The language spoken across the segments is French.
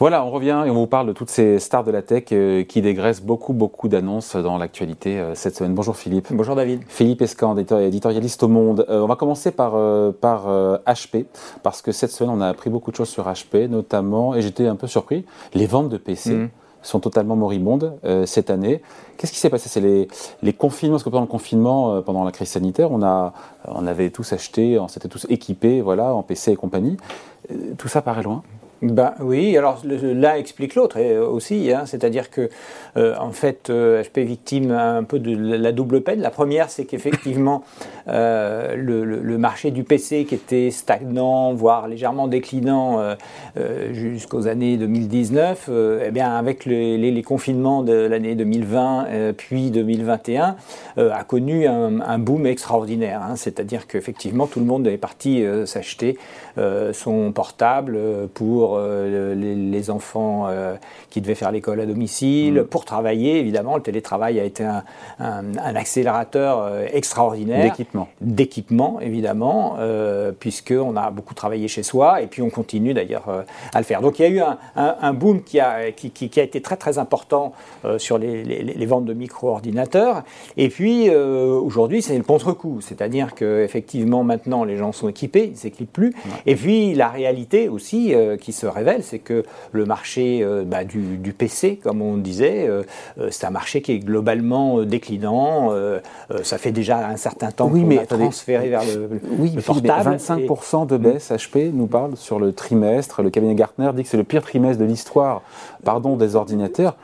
Voilà, on revient et on vous parle de toutes ces stars de la tech euh, qui dégraissent beaucoup, beaucoup d'annonces dans l'actualité euh, cette semaine. Bonjour Philippe. Bonjour David. Philippe Escan, éditorialiste au Monde. Euh, on va commencer par, par HP, parce que cette semaine, on a appris beaucoup de choses sur HP, notamment, et j'étais un peu surpris, les ventes de PC. Mm. sont totalement moribondes cette année. Qu'est-ce qui s'est passé? C'est les, les, confinements, parce que pendant le confinement, pendant la crise sanitaire, on, a, on avait tous acheté, on s'était tous équipés voilà, en PC et compagnie. tout ça paraît loin? Ben, oui, alors l'un explique l'autre aussi, hein, c'est-à-dire que euh, en fait HP euh, est victime un peu de la double peine. La première, c'est qu'effectivement euh, le, marché du PC qui était stagnant, voire légèrement déclinant jusqu'aux années 2019, eh bien avec les, confinements de l'année 2020 puis 2021, a connu un, boom extraordinaire. Hein. c'est-à-dire qu'effectivement tout le monde est parti s'acheter son portable pour euh, les, enfants euh, qui devaient faire l'école à domicile, mm. pour travailler, évidemment. Le télétravail a été un, accélérateur euh, extraordinaire. D'équipement. D'équipement, évidemment, puisqu'on a beaucoup travaillé chez soi et puis on continue d'ailleurs à le faire. Donc il y a eu un, boom qui a, qui, a été très très important sur les, ventes de micro-ordinateurs. Et puis aujourd'hui, c'est le contre-coup. C'est-à-dire qu'effectivement, maintenant, les gens sont équipés, ils ne s'équipent plus. Et puis la réalité aussi qui se révèle, c'est que le marché euh, bah, du, PC, comme on disait, euh, euh, c'est un marché qui est globalement déclinant. ça fait déjà un certain temps oui, qu'on a transféré vers le, oui, portable. 25% de baisse HP nous parle sur le trimestre. Le cabinet Gartner dit que c'est le pire trimestre de l'histoire pardon, des ordinateurs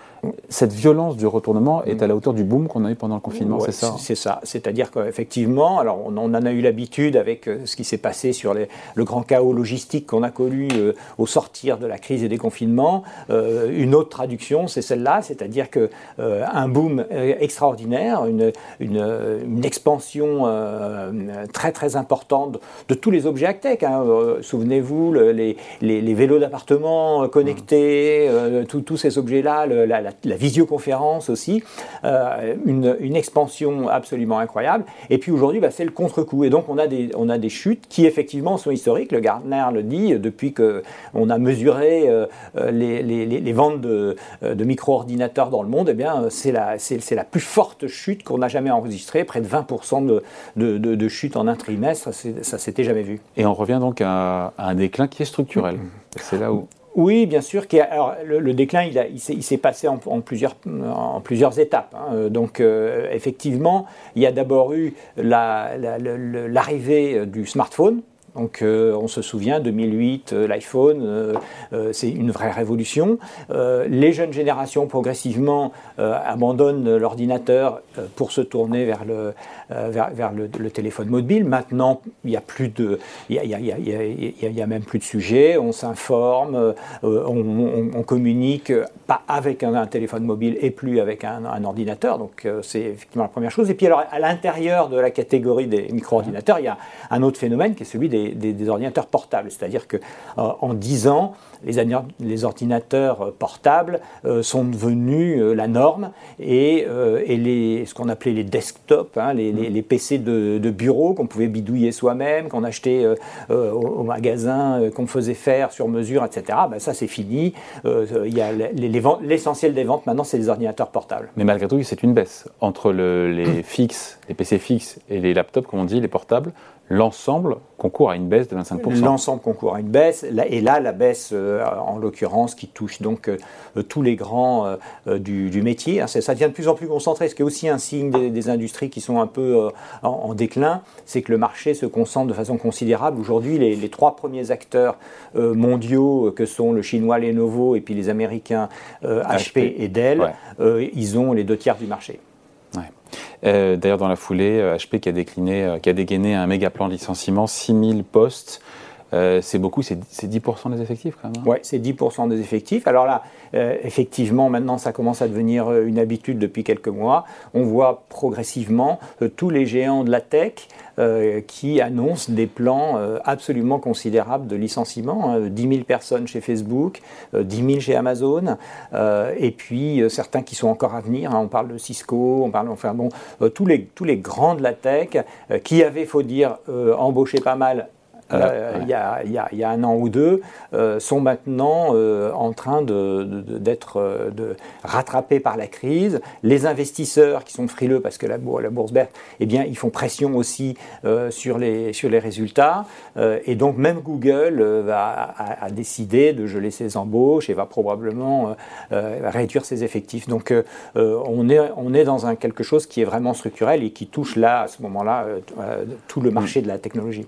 cette violence du retournement est à la hauteur du boom qu'on a eu pendant le confinement, c'est ça? C'est ça. C'est-à-dire qu'effectivement, alors on, en a eu l'habitude avec euh, ce qui s'est passé sur le grand chaos logistique qu'on a connu euh, au sortir de la crise et des confinements. Euh, une autre traduction, c'est celle-là, c'est-à-dire que un boom extraordinaire, une, une, expansion très très importante de, tous les objets tech. Hein. Souvenez-vous, les, les, vélos d'appartement connectés, tous ces objets-là, la, la, visioconférence aussi, euh, une, expansion absolument incroyable. Et puis aujourd'hui, bah, c'est le contre-coup. Et donc on a, des, on a des chutes qui effectivement sont historiques. Le Gartner le dit depuis qu'on a mesuré euh, les, les, les, ventes de, de micro-ordinateurs dans le monde. Eh bien, c'est la, c'est, la plus forte chute qu'on a jamais enregistrée, près de 20% de, de, de, chute en un trimestre. Ça s'était jamais vu. Et on revient donc à, à un déclin qui est structurel. C'est là où oui, bien sûr. Le, déclin, il, s'est passé en, plusieurs, étapes. Hein. Donc, euh, effectivement, il y a d'abord eu l'arrivée du smartphone, donc euh, on se souvient, 2008, euh, l'iPhone, euh, c'est une vraie révolution. les jeunes générations progressivement abandonnent l'ordinateur pour se tourner vers le, téléphone mobile. Maintenant, il n'y a plus de, il y a, même plus de sujet. On s'informe, on, communique pas avec un, téléphone mobile et plus avec un, ordinateur. Donc c'est effectivement la première chose. Et puis alors à l'intérieur de la catégorie des micro-ordinateurs, il y a un autre phénomène qui est celui des des, ordinateurs portables. C'est-à-dire que euh, en 10 ans, les, ordinateurs portables euh, sont devenus euh, la norme et, les, ce qu'on appelait les desktops, hein, les, PC de, bureau qu'on pouvait bidouiller soi-même, qu'on achetait au, magasin, qu'on faisait faire sur mesure, etc. Ben, ça, c'est fini. L'essentiel des ventes maintenant, c'est les ordinateurs portables. Mais malgré tout, c'est une baisse entre les fixes, les PC fixes et les laptops, comme on dit, les portables l'ensemble concourt à une baisse de 25%. L'ensemble concourt à une baisse, et là, la baisse, euh, en l'occurrence, qui touche donc euh, tous les grands euh, du, métier, hein, ça devient de plus en plus concentré, ce qui est aussi un signe des, industries qui sont un peu en, déclin, c'est que le marché se concentre de façon considérable. Aujourd'hui, les, trois premiers acteurs mondiaux, que sont le chinois Lenovo et puis les américains HP, et Dell, ils ont les deux tiers du marché. Euh, d'ailleurs, dans la foulée, HP euh, qui a, décliné, euh, qui a dégainé un méga plan de licenciement, 6000 postes. C'est beaucoup, c'est 10% des effectifs quand même. Hein. Oui, c'est 10% des effectifs. Alors là, effectivement, maintenant, ça commence à devenir une habitude depuis quelques mois. On voit progressivement tous les géants de la tech euh, qui annonce des plans euh, absolument considérables de licenciement. 10 hein. 000 personnes chez Facebook, 10 euh, 000 chez Amazon, et puis certains qui sont encore à venir. Hein. on parle de Cisco, on parle enfin bon, tous, les, tous les grands de la tech qui avaient, faut dire, embauché pas mal il, y a, il, y a, un an ou deux, sont maintenant en train d'être de, rattrapés par la crise. Les investisseurs qui sont frileux parce que la, la bourse verte, eh bien, ils font pression aussi sur, les, sur les résultats. et donc même Google va, a, décidé de geler ses embauches et va probablement réduire ses effectifs. Donc on, est, on est dans un, quelque chose qui est vraiment structurel et qui touche là, à ce moment-là, euh, euh, tout le marché de la technologie.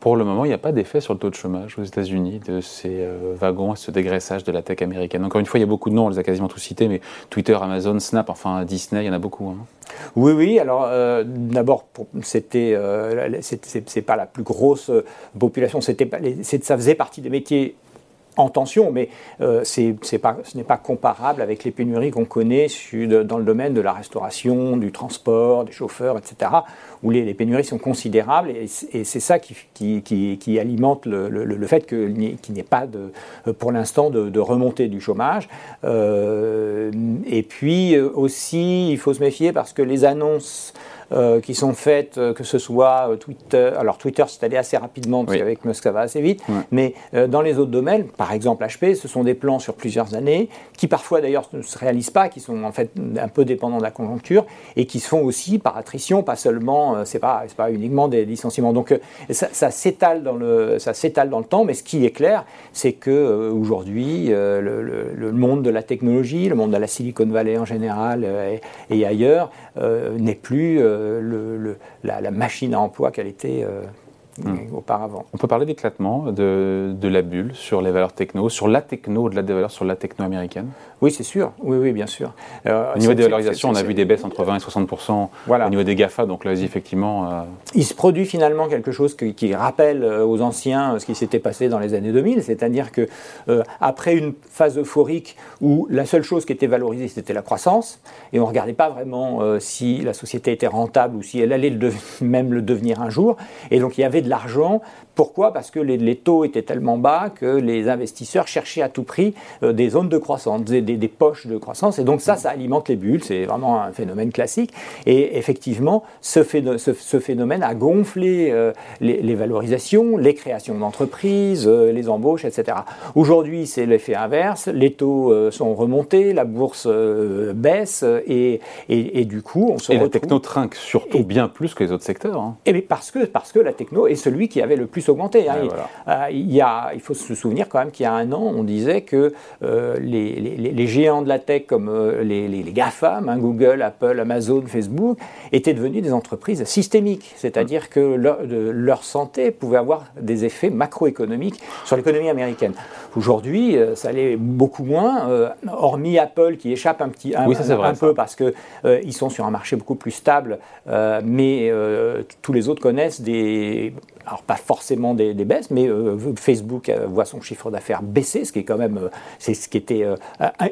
Pour le moment, il n'y a pas d'effet sur le taux de chômage aux États-Unis de ces euh, wagons et ce dégraissage de la tech américaine. Encore une fois, il y a beaucoup de noms, on les a quasiment tous cités, mais Twitter, Amazon, Snap, enfin Disney, il y en a beaucoup. Hein. Oui, oui. Alors, d'abord, c'était, c'est pas la plus grosse population. C'était, ça faisait partie des métiers en tension, mais euh, pas, ce n'est pas comparable avec les pénuries qu'on connaît dans le domaine de la restauration, du transport, des chauffeurs, etc., où les, pénuries sont considérables, et, c'est ça qui, qui, alimente le, fait qu'il n'y ait pas, de, pour l'instant, de, remontée du chômage. Euh, et puis euh, aussi, il faut se méfier parce que les annonces euh, qui sont faites, euh, que ce soit euh, Twitter. Alors Twitter, c'est allé assez rapidement, parce qu'avec Musk, ça va assez vite. Mais dans les autres domaines, par exemple HP, ce sont des plans sur plusieurs années, qui parfois d'ailleurs ne se réalisent pas, qui sont en fait un peu dépendants de la conjoncture, et qui se font aussi par attrition, pas seulement, c'est pas, pas uniquement des licenciements. Donc ça, ça s'étale dans, le, ça dans le temps, mais ce qui est clair, c'est que aujourd'hui, le, le, monde de la technologie, le monde de la Silicon Valley en général et, ailleurs, n'est plus la, machine à emploi qu'elle était euh, hmm. auparavant. On peut parler d'éclatement de, de, la bulle sur les valeurs techno, sur la techno, au-delà des valeurs, sur la techno américaine? Oui, c'est sûr. Oui, oui, bien sûr. Euh, au niveau des valorisations, on a vu des baisses entre 20 et 60 voilà. au niveau des GAFA. Donc là, effectivement. Euh, Il se produit finalement quelque chose qui, rappelle euh, aux anciens ce qui s'était passé dans les années 2000, c'est-à-dire que après une phase euphorique où la seule chose qui était valorisée c'était la croissance, et on ne regardait pas vraiment si la société était rentable ou si elle allait même le devenir un jour, et donc il y avait de l'argent. Pourquoi? Parce que les, taux étaient tellement bas que les investisseurs cherchaient à tout prix des zones de croissance, des, poches de croissance. Et donc ça, ça alimente les bulles. C'est vraiment un phénomène classique. Et effectivement, ce, phénomène a gonflé euh, les, valorisations, les créations d'entreprises, euh, les embauches, etc. Aujourd'hui, c'est l'effet inverse. Les taux euh, sont remontés, la bourse baisse et, et, du coup, on se et retrouve... la techno trinque surtout bien plus que les autres secteurs. Hein. Et parce que, parce que la techno est celui qui avait le plus augmenté. Hein. il, y a, il faut se souvenir quand même qu'il y a un an, on disait que les les géants de la tech comme euh, les, les, GAFAM, hein, Google, Apple, Amazon, Facebook, étaient devenus des entreprises systémiques, c'est-à-dire que leur, santé pouvait avoir des effets macroéconomiques sur l'économie américaine. Aujourd'hui, euh, ça allait beaucoup moins, euh, hormis Apple qui échappe un, petit, un, un peu parce qu'ils ils sont sur un marché beaucoup plus stable, mais tous les autres connaissent des alors pas forcément des, baisses, mais euh, Facebook euh, voit son chiffre d'affaires baisser, ce qui est quand même, euh, ce qui était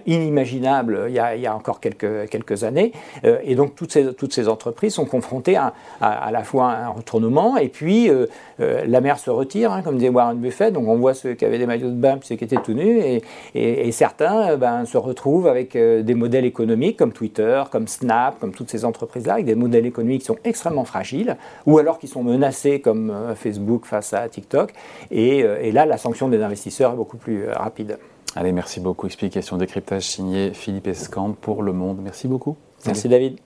inimaginable il y, a, encore quelques, années. et donc toutes ces, toutes ces entreprises sont confrontées à, à, la fois un retournement et puis la mer se retire, hein, comme disait Warren Buffett. Donc on voit ceux qui avaient des maillots de bain puis ceux qui étaient tout nus, et, et, certains ben, se retrouvent avec des modèles économiques comme Twitter, comme Snap, comme toutes ces entreprises-là, avec des modèles économiques qui sont extrêmement fragiles, ou alors qui sont menacés comme Facebook Facebook face à TikTok. Euh, et, là, la sanction des investisseurs est beaucoup plus euh, rapide. Allez, merci beaucoup. Explication décryptage signé Philippe Escamp pour Le Monde. Merci beaucoup. Merci David.